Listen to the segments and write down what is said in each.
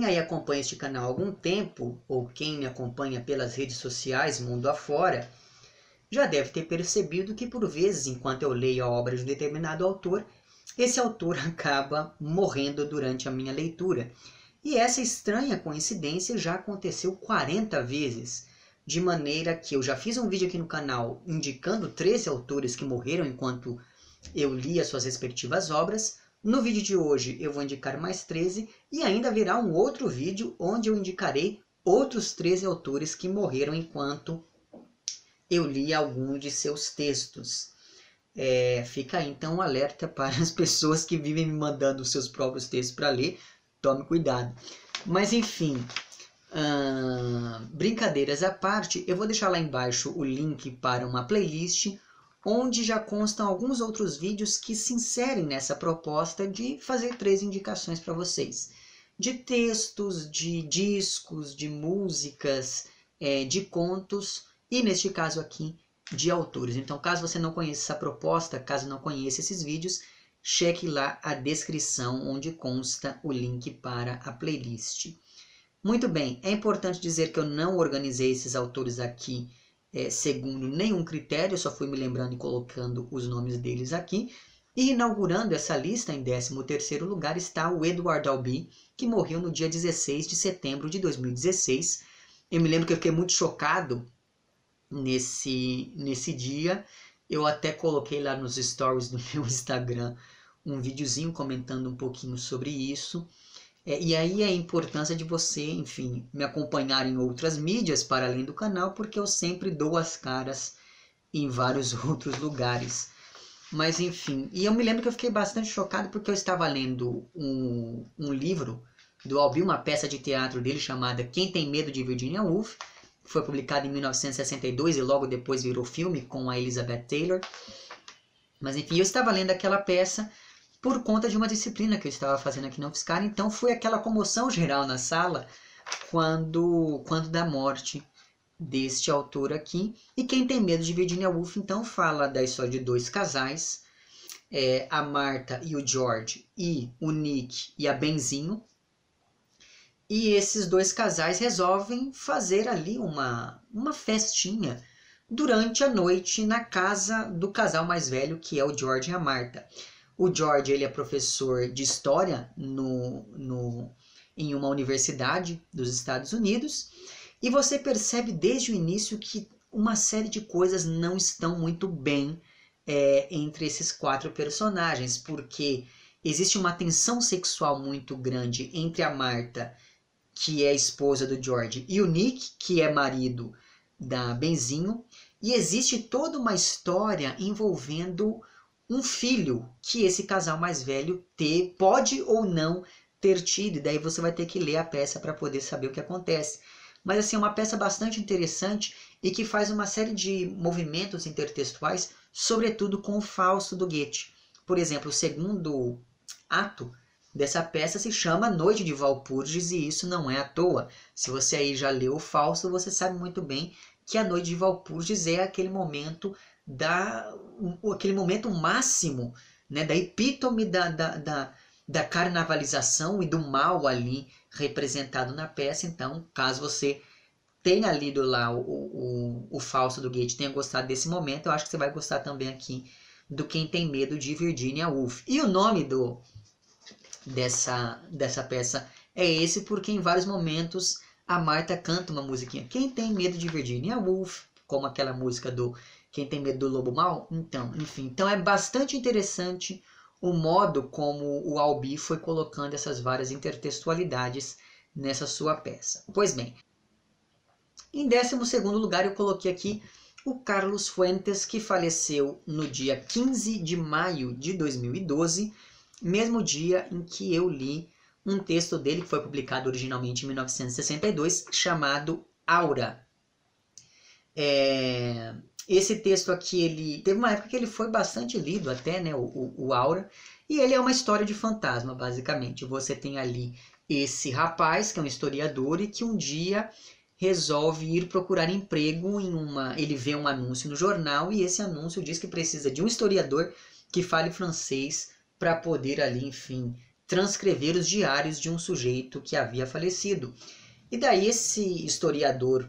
Quem aí acompanha este canal há algum tempo, ou quem me acompanha pelas redes sociais, mundo afora, já deve ter percebido que por vezes, enquanto eu leio a obra de um determinado autor, esse autor acaba morrendo durante a minha leitura. E essa estranha coincidência já aconteceu 40 vezes, de maneira que eu já fiz um vídeo aqui no canal indicando 13 autores que morreram enquanto eu li as suas respectivas obras. No vídeo de hoje eu vou indicar mais 13 e ainda virá um outro vídeo onde eu indicarei outros 13 autores que morreram enquanto eu li algum de seus textos. É, fica aí então um alerta para as pessoas que vivem me mandando seus próprios textos para ler, tome cuidado. Mas enfim, uh, brincadeiras à parte, eu vou deixar lá embaixo o link para uma playlist onde já constam alguns outros vídeos que se inserem nessa proposta de fazer três indicações para vocês. De textos, de discos, de músicas, é, de contos e neste caso aqui de autores. Então, caso você não conheça essa proposta, caso não conheça esses vídeos, cheque lá a descrição onde consta o link para a playlist. Muito bem, é importante dizer que eu não organizei esses autores aqui é, segundo nenhum critério, só fui me lembrando e colocando os nomes deles aqui. E inaugurando essa lista, em 13º lugar, está o Edward Albee, que morreu no dia 16 de setembro de 2016. Eu me lembro que eu fiquei muito chocado nesse, nesse dia eu até coloquei lá nos stories do meu Instagram um videozinho comentando um pouquinho sobre isso. É, e aí a importância de você, enfim, me acompanhar em outras mídias para além do canal, porque eu sempre dou as caras em vários outros lugares. Mas enfim, e eu me lembro que eu fiquei bastante chocado porque eu estava lendo um, um livro do Albi, uma peça de teatro dele chamada Quem Tem Medo de Virginia Woolf, foi publicado em 1962 e logo depois virou filme com a Elizabeth Taylor. Mas enfim, eu estava lendo aquela peça por conta de uma disciplina que eu estava fazendo aqui na UFSCar, então foi aquela comoção geral na sala quando, quando da morte deste autor aqui. E quem tem medo de Virginia Woolf, então fala da história de dois casais, é, a Marta e o George, e o Nick e a Benzinho, e esses dois casais resolvem fazer ali uma, uma festinha durante a noite na casa do casal mais velho, que é o George e a Marta. O George ele é professor de história no, no, em uma universidade dos Estados Unidos. E você percebe desde o início que uma série de coisas não estão muito bem é, entre esses quatro personagens, porque existe uma tensão sexual muito grande entre a Marta que é esposa do George, e o Nick, que é marido da Benzinho, e existe toda uma história envolvendo um filho que esse casal mais velho ter, pode ou não ter tido, e daí você vai ter que ler a peça para poder saber o que acontece. Mas assim, é uma peça bastante interessante e que faz uma série de movimentos intertextuais, sobretudo com o Fausto do Goethe. Por exemplo, o segundo ato dessa peça se chama Noite de Valpurgis e isso não é à toa. Se você aí já leu o Fausto, você sabe muito bem que a Noite de Valpurgis é aquele momento da aquele momento máximo, né, da epítome da, da, da, da carnavalização e do mal ali representado na peça. Então, caso você tenha lido lá o, o, o Fausto do Goethe, tenha gostado desse momento, eu acho que você vai gostar também aqui do Quem Tem Medo de Virginia Woolf. E o nome do, dessa, dessa peça é esse, porque em vários momentos a Marta canta uma musiquinha. Quem tem medo de Virginia Woolf, como aquela música do Quem tem medo do lobo mal? Então, enfim, então é bastante interessante o modo como o Albi foi colocando essas várias intertextualidades nessa sua peça. Pois bem, em 12 lugar eu coloquei aqui o Carlos Fuentes, que faleceu no dia 15 de maio de 2012 mesmo dia em que eu li um texto dele que foi publicado originalmente em 1962, chamado Aura. É, esse texto aqui, ele teve uma época que ele foi bastante lido até, né, o, o, o Aura, e ele é uma história de fantasma, basicamente. Você tem ali esse rapaz, que é um historiador, e que um dia resolve ir procurar emprego em uma. Ele vê um anúncio no jornal e esse anúncio diz que precisa de um historiador que fale francês para poder ali, enfim, transcrever os diários de um sujeito que havia falecido. E daí esse historiador,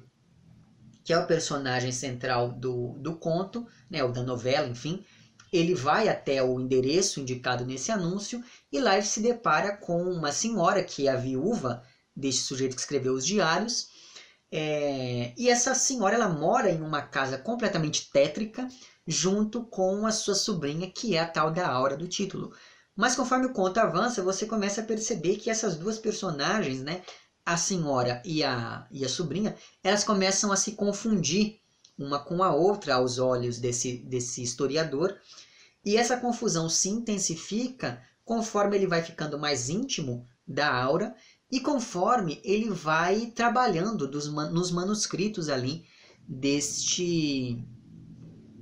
que é o personagem central do, do conto, né, ou da novela, enfim, ele vai até o endereço indicado nesse anúncio e lá ele se depara com uma senhora que é a viúva deste sujeito que escreveu os diários. É, e essa senhora ela mora em uma casa completamente tétrica junto com a sua sobrinha que é a tal da Aura do título. Mas conforme o conto avança, você começa a perceber que essas duas personagens, né, a senhora e a, e a sobrinha, elas começam a se confundir uma com a outra aos olhos desse, desse historiador. E essa confusão se intensifica conforme ele vai ficando mais íntimo da aura e conforme ele vai trabalhando dos, nos manuscritos ali deste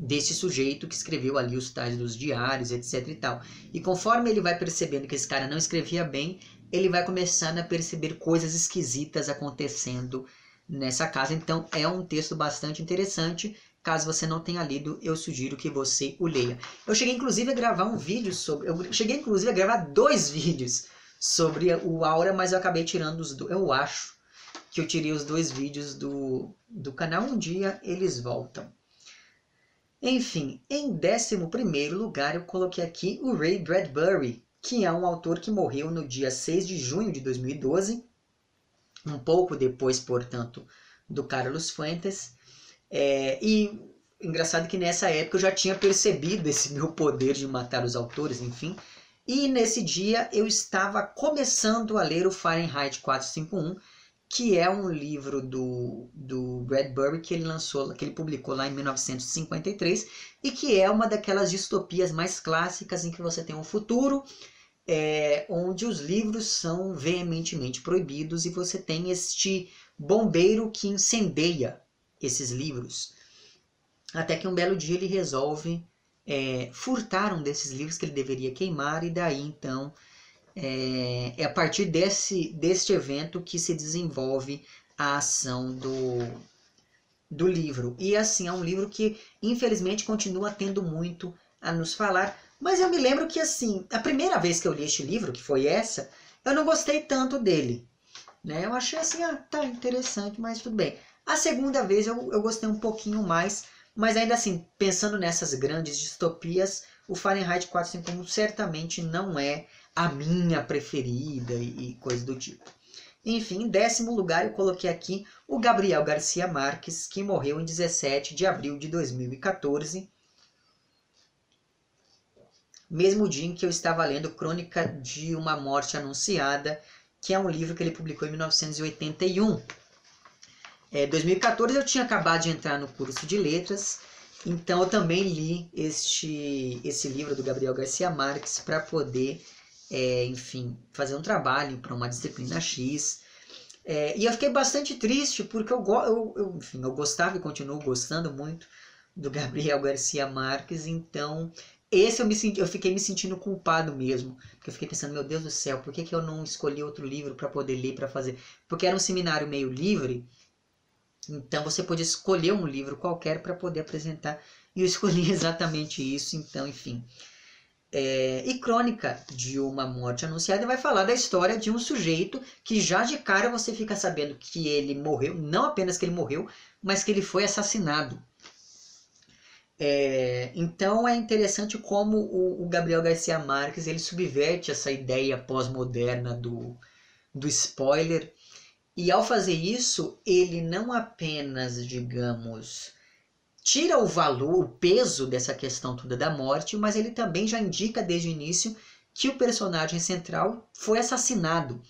desse sujeito que escreveu ali os tais dos diários, etc e tal. E conforme ele vai percebendo que esse cara não escrevia bem, ele vai começando a perceber coisas esquisitas acontecendo nessa casa. Então é um texto bastante interessante. Caso você não tenha lido, eu sugiro que você o leia. Eu cheguei inclusive a gravar um vídeo sobre. Eu cheguei inclusive a gravar dois vídeos sobre o Aura, mas eu acabei tirando os dois. Eu acho que eu tirei os dois vídeos do, do canal. Um dia eles voltam. Enfim, em 11 lugar eu coloquei aqui o Ray Bradbury, que é um autor que morreu no dia 6 de junho de 2012, um pouco depois, portanto, do Carlos Fuentes. É, e engraçado que nessa época eu já tinha percebido esse meu poder de matar os autores, enfim. E nesse dia eu estava começando a ler o Fahrenheit 451, que é um livro do, do Bradbury que ele lançou, que ele publicou lá em 1953 e que é uma daquelas distopias mais clássicas em que você tem um futuro é, onde os livros são veementemente proibidos e você tem este bombeiro que incendeia esses livros. Até que um belo dia ele resolve é, furtar um desses livros que ele deveria queimar e daí então é, é a partir desse, deste evento que se desenvolve a ação do, do livro. E assim, é um livro que infelizmente continua tendo muito a nos falar. Mas eu me lembro que assim, a primeira vez que eu li este livro, que foi essa, eu não gostei tanto dele. Né? Eu achei assim, ah, tá interessante, mas tudo bem. A segunda vez eu, eu gostei um pouquinho mais, mas ainda assim, pensando nessas grandes distopias, o Fahrenheit 451 certamente não é a minha preferida e, coisa do tipo. Enfim, em décimo lugar eu coloquei aqui o Gabriel Garcia Marques, que morreu em 17 de abril de 2014, mesmo dia em que eu estava lendo Crônica de uma Morte Anunciada, que é um livro que ele publicou em 1981. É, 2014 eu tinha acabado de entrar no curso de letras, então eu também li este, esse livro do Gabriel Garcia Marques para poder é, enfim, fazer um trabalho para uma disciplina X. É, e eu fiquei bastante triste porque eu, eu, eu, enfim, eu gostava e continuo gostando muito do Gabriel Garcia Marques, então esse eu me senti, eu fiquei me sentindo culpado mesmo, porque eu fiquei pensando, meu Deus do céu, por que, que eu não escolhi outro livro para poder ler, para fazer? Porque era um seminário meio livre, então você podia escolher um livro qualquer para poder apresentar, e eu escolhi exatamente isso, então, enfim. É, e Crônica de uma Morte Anunciada vai falar da história de um sujeito que já de cara você fica sabendo que ele morreu, não apenas que ele morreu, mas que ele foi assassinado. É, então é interessante como o, o, Gabriel Garcia Marques ele subverte essa ideia pós-moderna do, do spoiler e ao fazer isso ele não apenas digamos tira o valor, o peso dessa questão toda da morte, mas ele também já indica desde o início que o personagem central foi assassinado.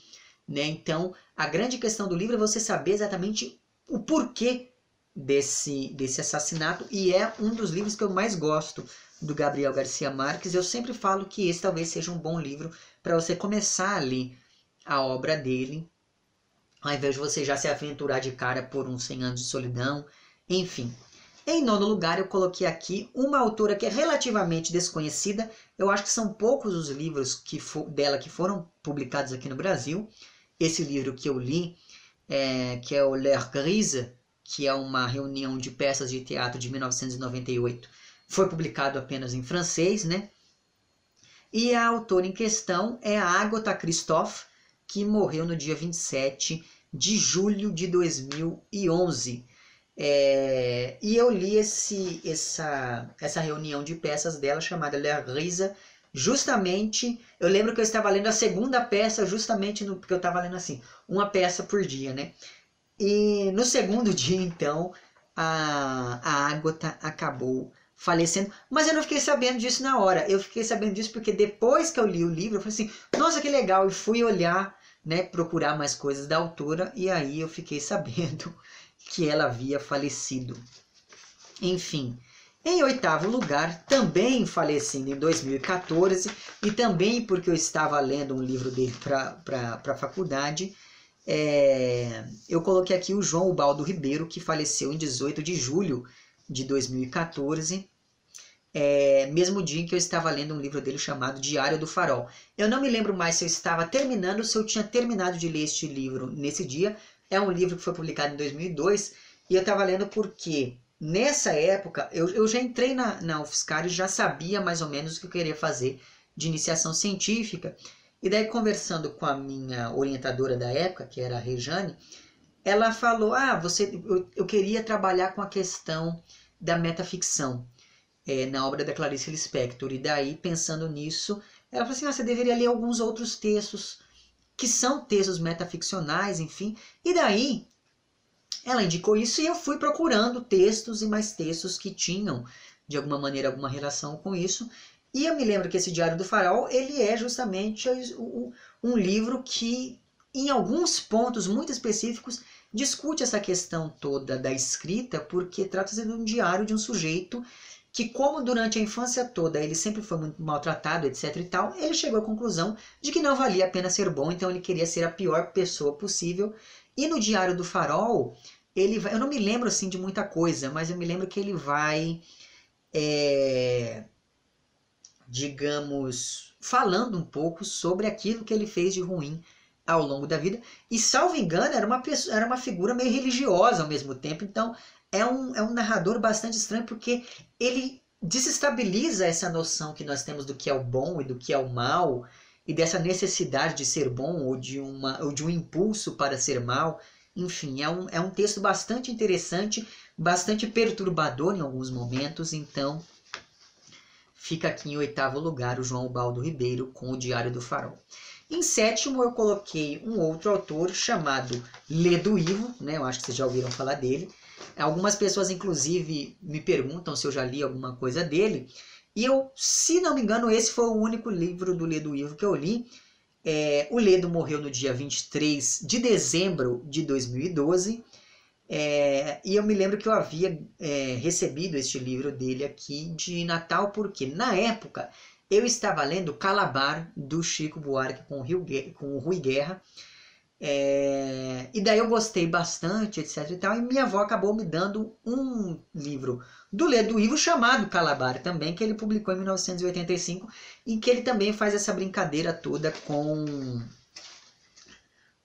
Né? Então, a grande questão do livro é você saber exatamente o porquê desse, desse assassinato, e é um dos livros que eu mais gosto do Gabriel Garcia Marques. Eu sempre falo que esse talvez seja um bom livro para você começar a ler a obra dele, ao invés de você já se aventurar de cara por uns 100 anos de solidão, enfim. Em nono lugar, eu coloquei aqui uma autora que é relativamente desconhecida. Eu acho que são poucos os livros que dela que foram publicados aqui no Brasil. Esse livro que eu li, é, que é o L'Air Grise, que é uma reunião de peças de teatro de 1998, foi publicado apenas em francês, né? E a autora em questão é a Agatha Christoph, que morreu no dia 27 de julho de 2011. É, e eu li esse, essa, essa reunião de peças dela chamada La Risa, justamente. Eu lembro que eu estava lendo a segunda peça, justamente no, porque eu estava lendo assim, uma peça por dia, né? E no segundo dia, então, a, a Ágota acabou falecendo. Mas eu não fiquei sabendo disso na hora. Eu fiquei sabendo disso porque depois que eu li o livro, eu falei assim, nossa, que legal. E fui olhar, né, procurar mais coisas da autora. E aí eu fiquei sabendo que ela havia falecido. Enfim. Em oitavo lugar, também falecendo em 2014, e também porque eu estava lendo um livro dele para a faculdade, é, eu coloquei aqui o João Ubaldo Ribeiro, que faleceu em 18 de julho de 2014, é, mesmo dia em que eu estava lendo um livro dele chamado Diário do Farol. Eu não me lembro mais se eu estava terminando ou se eu tinha terminado de ler este livro nesse dia. É um livro que foi publicado em 2002 e eu estava lendo porque nessa época eu, eu já entrei na, na UFSCar e já sabia mais ou menos o que eu queria fazer de iniciação científica. E daí, conversando com a minha orientadora da época, que era a Rejane, ela falou: Ah, você, eu, eu queria trabalhar com a questão da metaficção é, na obra da Clarice Lispector. E daí, pensando nisso, ela falou assim: ah, você deveria ler alguns outros textos que são textos metaficcionais, enfim. E daí, ela indicou isso e eu fui procurando textos e mais textos que tinham, de alguma maneira, alguma relação com isso. E eu me lembro que esse Diário do Farol, ele é justamente um livro que, em alguns pontos muito específicos, discute essa questão toda da escrita, porque trata-se de um diário de um sujeito que, como durante a infância toda ele sempre foi muito maltratado, etc e tal, ele chegou à conclusão de que não valia a pena ser bom, então ele queria ser a pior pessoa possível. E no Diário do Farol, ele vai, eu não me lembro assim de muita coisa, mas eu me lembro que ele vai, é, digamos, falando um pouco sobre aquilo que ele fez de ruim ao longo da vida. E, salvo engano, era uma, pessoa, era uma figura meio religiosa ao mesmo tempo. Então, é um, é um narrador bastante estranho porque ele desestabiliza essa noção que nós temos do que é o bom e do que é o mal e dessa necessidade de ser bom ou de, uma, ou de um impulso para ser mal. Enfim, é um, é um texto bastante interessante, bastante perturbador em alguns momentos. Então, fica aqui em oitavo lugar o João Baldo Ribeiro com o Diário do Farol. Em sétimo, eu coloquei um outro autor chamado Ledo Ivo, né? eu acho que vocês já ouviram falar dele. Algumas pessoas, inclusive, me perguntam se eu já li alguma coisa dele. E eu, se não me engano, esse foi o único livro do Ledo Ivo que eu li. É, o Ledo morreu no dia 23 de dezembro de 2012. É, e eu me lembro que eu havia é, recebido este livro dele aqui de Natal, porque na época eu estava lendo Calabar, do Chico Buarque com o, Rio, com o Rui Guerra. É, e daí eu gostei bastante, etc e tal. E minha avó acabou me dando um livro do Ledo Ivo chamado Calabar também, que ele publicou em 1985, em que ele também faz essa brincadeira toda com,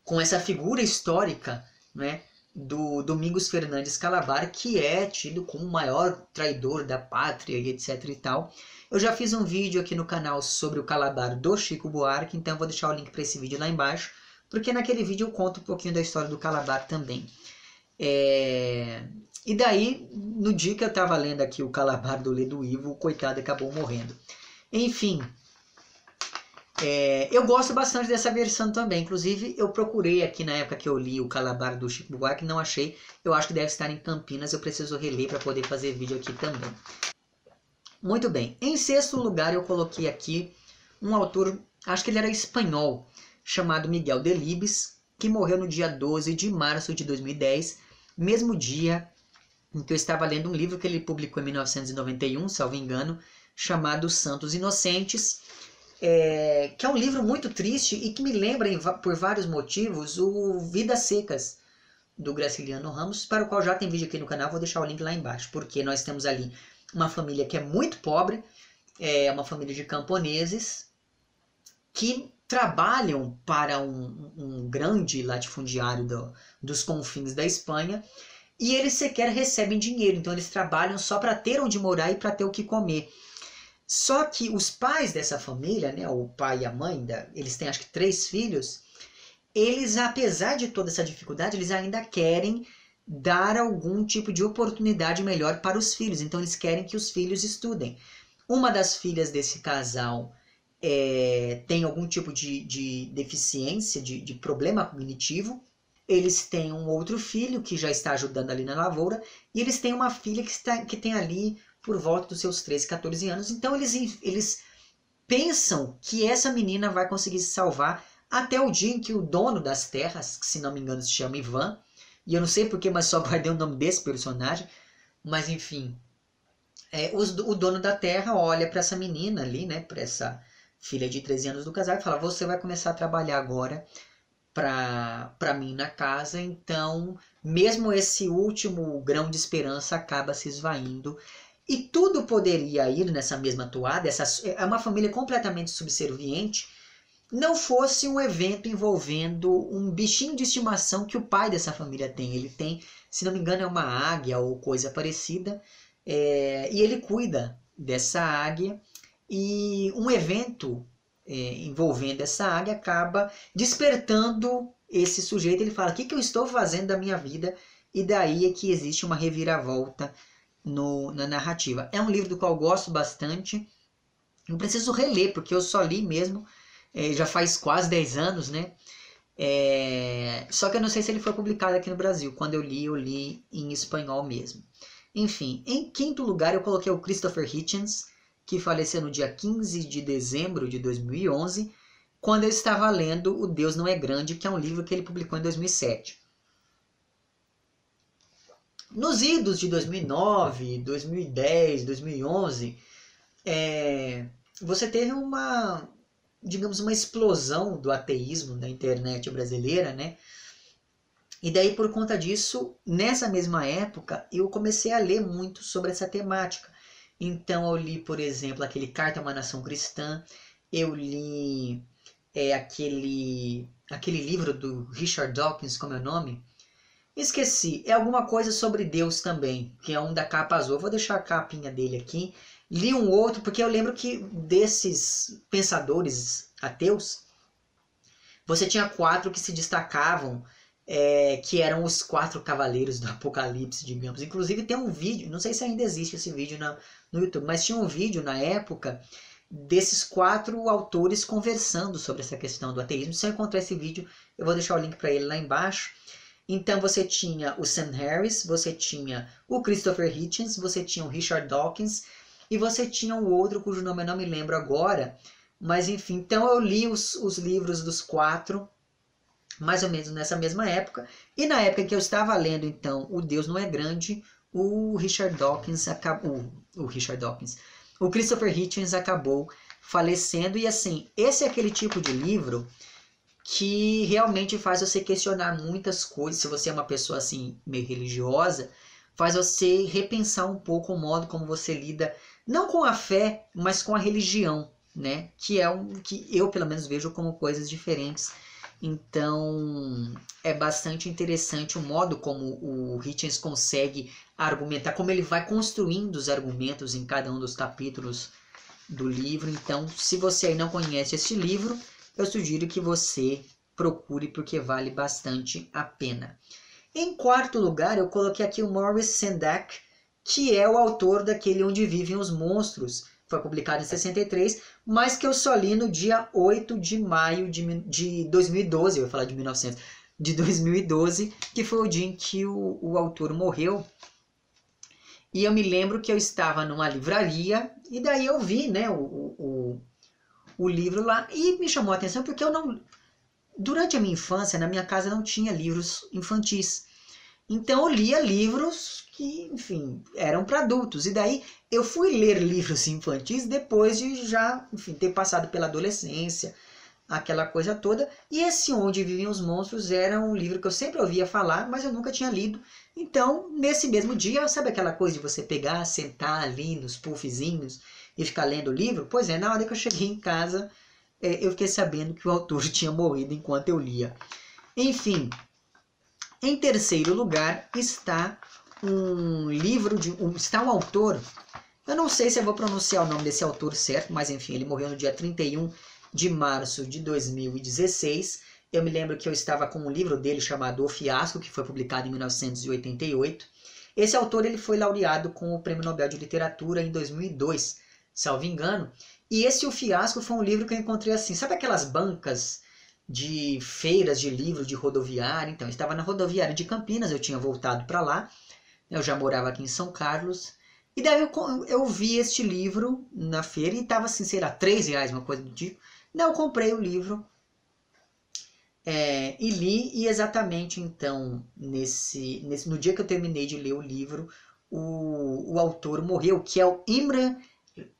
com essa figura histórica, né? do Domingos Fernandes Calabar, que é tido como o maior traidor da pátria e etc e tal. Eu já fiz um vídeo aqui no canal sobre o Calabar do Chico Buarque, então vou deixar o link para esse vídeo lá embaixo, porque naquele vídeo eu conto um pouquinho da história do Calabar também. É... E daí, no dia que eu estava lendo aqui o Calabar do Ledo Ivo, o coitado acabou morrendo. Enfim, é, eu gosto bastante dessa versão também. Inclusive, eu procurei aqui na época que eu li o Calabar do Chico Buarque, não achei. Eu acho que deve estar em Campinas. Eu preciso reler para poder fazer vídeo aqui também. Muito bem. Em sexto lugar, eu coloquei aqui um autor, acho que ele era espanhol, chamado Miguel Delibes, que morreu no dia 12 de março de 2010, mesmo dia em que eu estava lendo um livro que ele publicou em 1991, salvo engano, chamado Santos Inocentes, é, que é um livro muito triste e que me lembra, por vários motivos, o Vidas Secas, do Graciliano Ramos, para o qual já tem vídeo aqui no canal, vou deixar o link lá embaixo, porque nós temos ali uma família que é muito pobre, é uma família de camponeses que trabalham para um, um grande latifundiário do, dos confins da Espanha e eles sequer recebem dinheiro, então eles trabalham só para ter onde morar e para ter o que comer. Só que os pais dessa família, né, o pai e a mãe, eles têm acho que três filhos, eles, apesar de toda essa dificuldade, eles ainda querem dar algum tipo de oportunidade melhor para os filhos. Então, eles querem que os filhos estudem. Uma das filhas desse casal é, tem algum tipo de, de deficiência, de, de problema cognitivo. Eles têm um outro filho que já está ajudando ali na lavoura. E eles têm uma filha que, está, que tem ali por volta dos seus 13, 14 anos. Então, eles, eles pensam que essa menina vai conseguir se salvar até o dia em que o dono das terras, que se não me engano se chama Ivan, e eu não sei porquê, mas só guardei o nome desse personagem, mas enfim, é, o dono da terra olha para essa menina ali, né, para essa filha de 13 anos do casal e fala: Você vai começar a trabalhar agora para mim na casa, então, mesmo esse último grão de esperança acaba se esvaindo. E tudo poderia ir nessa mesma toada. Essa, é uma família completamente subserviente não fosse um evento envolvendo um bichinho de estimação que o pai dessa família tem. Ele tem, se não me engano, é uma águia ou coisa parecida, é, e ele cuida dessa águia. E um evento é, envolvendo essa águia acaba despertando esse sujeito. Ele fala: O que, que eu estou fazendo da minha vida? E daí é que existe uma reviravolta no, na narrativa. É um livro do qual gosto bastante. Não preciso reler, porque eu só li mesmo é, já faz quase 10 anos, né? É, só que eu não sei se ele foi publicado aqui no Brasil. Quando eu li, eu li em espanhol mesmo. Enfim, em quinto lugar eu coloquei o Christopher Hitchens, que faleceu no dia 15 de dezembro de 2011, quando eu estava lendo O Deus Não É Grande, que é um livro que ele publicou em 2007. Nos idos de 2009, 2010, 2011, é, você teve uma, digamos, uma explosão do ateísmo na internet brasileira, né? E daí, por conta disso, nessa mesma época, eu comecei a ler muito sobre essa temática. Então, eu li, por exemplo, aquele Carta a uma Nação Cristã, eu li é, aquele, aquele livro do Richard Dawkins, como é o nome? Esqueci, é alguma coisa sobre Deus também, que é um da capa azul. Eu vou deixar a capinha dele aqui li um outro, porque eu lembro que desses pensadores ateus, você tinha quatro que se destacavam, é, que eram os quatro cavaleiros do Apocalipse, digamos. Inclusive tem um vídeo, não sei se ainda existe esse vídeo na, no YouTube, mas tinha um vídeo na época desses quatro autores conversando sobre essa questão do ateísmo. Se eu encontrar esse vídeo, eu vou deixar o link para ele lá embaixo. Então você tinha o Sam Harris, você tinha o Christopher Hitchens, você tinha o Richard Dawkins, e você tinha um outro cujo nome eu não me lembro agora, mas enfim, então eu li os, os livros dos quatro, mais ou menos nessa mesma época, e na época que eu estava lendo então O Deus Não É Grande, o Richard Dawkins acabou, o Richard Dawkins, o Christopher Hitchens acabou falecendo, e assim, esse é aquele tipo de livro que realmente faz você questionar muitas coisas, se você é uma pessoa assim, meio religiosa, faz você repensar um pouco o modo como você lida não com a fé, mas com a religião, né? Que é um que eu pelo menos vejo como coisas diferentes. Então é bastante interessante o modo como o Hitchens consegue argumentar, como ele vai construindo os argumentos em cada um dos capítulos do livro. Então, se você não conhece este livro, eu sugiro que você procure porque vale bastante a pena. Em quarto lugar, eu coloquei aqui o Morris Sendak, que é o autor daquele Onde Vivem os Monstros. Foi publicado em 63, mas que eu só li no dia 8 de maio de, de 2012, eu ia falar de 1900, de 2012, que foi o dia em que o, o autor morreu. E eu me lembro que eu estava numa livraria e daí eu vi né, o, o, o livro lá e me chamou a atenção porque eu não. Durante a minha infância, na minha casa não tinha livros infantis. Então eu lia livros que, enfim, eram para adultos. E daí eu fui ler livros infantis depois de já, enfim, ter passado pela adolescência, aquela coisa toda. E esse Onde Vivem os Monstros era um livro que eu sempre ouvia falar, mas eu nunca tinha lido. Então, nesse mesmo dia, sabe aquela coisa de você pegar, sentar ali nos puffzinhos e ficar lendo o livro? Pois é, na hora que eu cheguei em casa, é, eu fiquei sabendo que o autor tinha morrido enquanto eu lia. Enfim, em terceiro lugar está um livro de um, está um autor Eu não sei se eu vou pronunciar o nome desse autor certo, mas enfim, ele morreu no dia 31 de março de 2016. Eu me lembro que eu estava com um livro dele chamado O Fiasco, que foi publicado em 1988. Esse autor ele foi laureado com o Prêmio Nobel de Literatura em 2002, salvo engano. E esse O Fiasco foi um livro que eu encontrei assim, sabe aquelas bancas de feiras de livro de rodoviária? Então, eu estava na rodoviária de Campinas, eu tinha voltado para lá, eu já morava aqui em São Carlos, e daí eu, eu vi este livro na feira e estava assim, sei lá, 3 reais, uma coisa do tipo. Daí eu comprei o livro é, e li, e exatamente então, nesse, nesse, no dia que eu terminei de ler o livro, o, o autor morreu, que é o Imre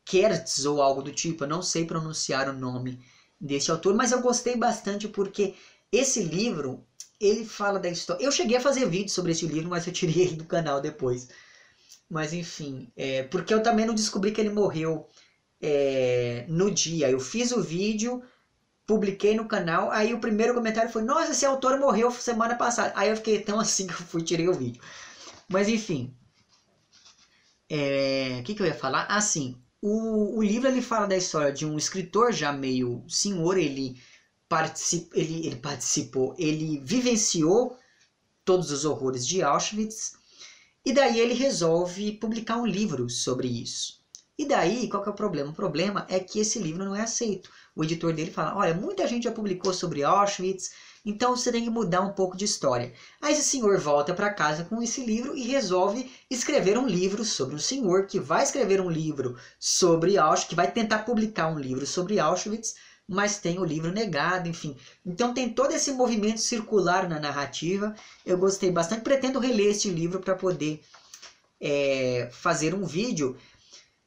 Kertz ou algo do tipo, eu não sei pronunciar o nome desse autor, mas eu gostei bastante porque esse livro, ele fala da história. Eu cheguei a fazer vídeo sobre esse livro, mas eu tirei ele do canal depois. Mas enfim, é, porque eu também não descobri que ele morreu é, no dia. Eu fiz o vídeo, publiquei no canal, aí o primeiro comentário foi: Nossa, esse autor morreu semana passada. Aí eu fiquei tão assim que eu fui tirei o vídeo. Mas enfim, é, o que, que eu ia falar? Assim, o, o livro ele fala da história de um escritor já meio senhor, ele, particip, ele, ele participou, ele vivenciou todos os horrores de Auschwitz e daí ele resolve publicar um livro sobre isso. E daí, qual que é o problema? O problema é que esse livro não é aceito. O editor dele fala: olha, muita gente já publicou sobre Auschwitz, então você tem que mudar um pouco de história. Aí esse senhor volta para casa com esse livro e resolve escrever um livro sobre um senhor que vai escrever um livro sobre Auschwitz, que vai tentar publicar um livro sobre Auschwitz, mas tem o livro negado, enfim. Então tem todo esse movimento circular na narrativa. Eu gostei bastante, pretendo reler este livro para poder é, fazer um vídeo.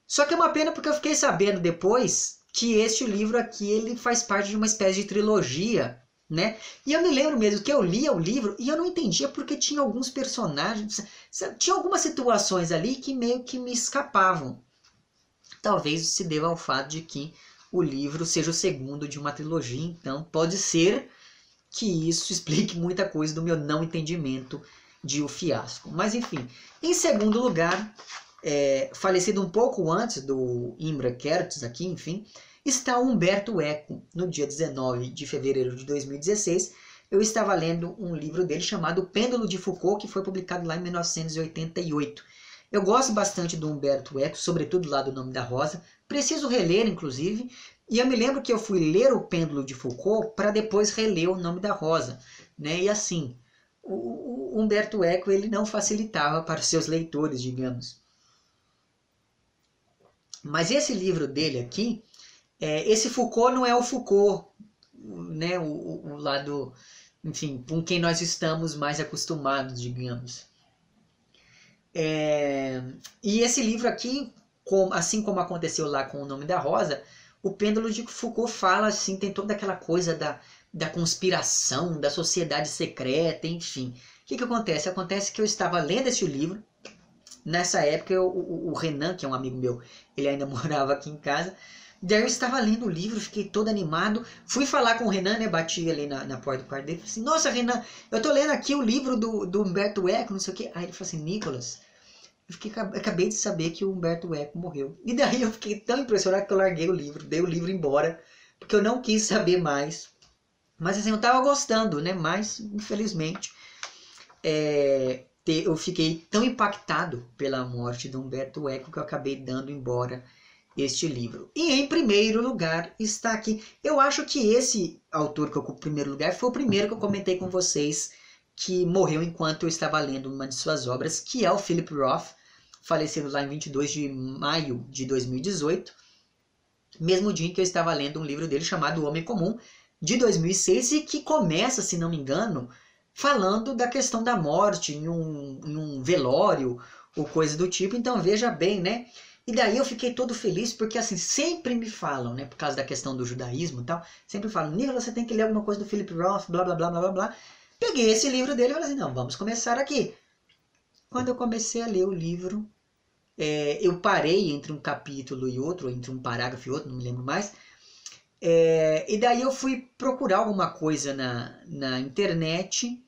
Só que é uma pena porque eu fiquei sabendo depois que este livro aqui ele faz parte de uma espécie de trilogia, né? E eu me lembro mesmo que eu lia o livro e eu não entendia porque tinha alguns personagens, tinha algumas situações ali que meio que me escapavam. Talvez se deva ao fato de que o livro seja o segundo de uma trilogia, então pode ser que isso explique muita coisa do meu não entendimento de O Fiasco. Mas enfim, em segundo lugar, é, falecido um pouco antes do Imre Kertész aqui, enfim, está Humberto Eco. No dia 19 de fevereiro de 2016, eu estava lendo um livro dele chamado Pêndulo de Foucault, que foi publicado lá em 1988. Eu gosto bastante do Humberto Eco, sobretudo lá do Nome da Rosa. Preciso reler, inclusive. E eu me lembro que eu fui ler o Pêndulo de Foucault para depois reler o Nome da Rosa. Né? E assim, o, Humberto Eco ele não facilitava para os seus leitores, digamos. Mas esse livro dele aqui, é, esse Foucault não é o Foucault, né? o, o, lado, enfim, com quem nós estamos mais acostumados, digamos. É, e esse livro aqui, com, assim como aconteceu lá com o nome da Rosa, o pêndulo de Foucault fala assim, tem toda aquela coisa da, da conspiração, da sociedade secreta, enfim. O que, que acontece? Acontece que eu estava lendo esse livro, nessa época eu, o, o, Renan, que é um amigo meu, ele ainda morava aqui em casa, daí eu estava lendo o livro, fiquei todo animado, fui falar com o Renan, né, bati ali na, na porta do quarto dele, falei assim, nossa Renan, eu tô lendo aqui o livro do, do Humberto Eco, não sei o que, aí ele falou assim, Nicolas, eu fiquei, acabei de saber que o Humberto Eco morreu. E daí eu fiquei tão impressionado que eu larguei o livro, dei o livro embora, porque eu não quis saber mais. Mas assim, eu tava gostando, né? Mas, infelizmente, é, eu fiquei tão impactado pela morte do Humberto Eco que eu acabei dando embora este livro. E em primeiro lugar está aqui. Eu acho que esse autor que ocupa o primeiro lugar foi o primeiro que eu comentei com vocês que morreu enquanto eu estava lendo uma de suas obras, que é o Philip Roth falecido lá em 22 de maio de 2018, mesmo dia em que eu estava lendo um livro dele chamado O Homem Comum, de 2006, e que começa, se não me engano, falando da questão da morte em um, em um velório ou coisa do tipo. Então veja bem, né? E daí eu fiquei todo feliz porque assim, sempre me falam, né, por causa da questão do judaísmo e tal, sempre falam, Nicolas, você tem que ler alguma coisa do Philip Roth, blá blá blá blá blá. Peguei esse livro dele e falei assim, não, vamos começar aqui. Quando eu comecei a ler o livro, é, eu parei entre um capítulo e outro, entre um parágrafo e outro, não me lembro mais. É, e daí eu fui procurar alguma coisa na, na internet,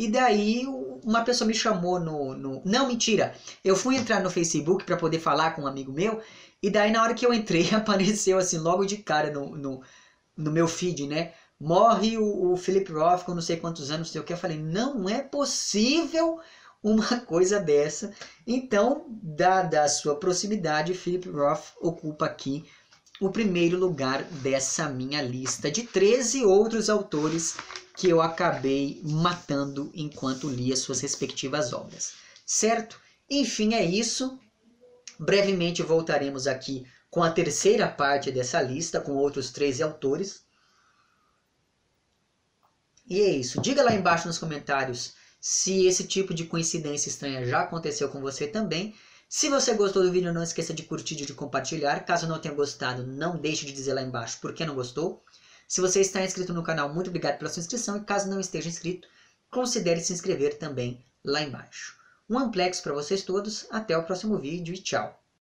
e daí uma pessoa me chamou no, no... Não, mentira! Eu fui entrar no Facebook para poder falar com um amigo meu, e daí na hora que eu entrei, apareceu assim, logo de cara no, no, no meu feed, né? Morre o, o Philip Roth com não sei quantos anos, não sei o que. Eu falei, não é possível uma coisa dessa. Então, dada a sua proximidade, Philip Roth ocupa aqui o primeiro lugar dessa minha lista de 13 outros autores que eu acabei matando enquanto lia suas respectivas obras. Certo? Enfim, é isso. Brevemente voltaremos aqui com a terceira parte dessa lista, com outros 13 autores. E é isso. Diga lá embaixo nos comentários se esse tipo de coincidência estranha já aconteceu com você também. Se você gostou do vídeo, não esqueça de curtir e de compartilhar. Caso não tenha gostado, não deixe de dizer lá embaixo por que não gostou. Se você está inscrito no canal, muito obrigado pela sua inscrição. E caso não esteja inscrito, considere se inscrever também lá embaixo. Um amplex para vocês todos. Até o próximo vídeo e tchau.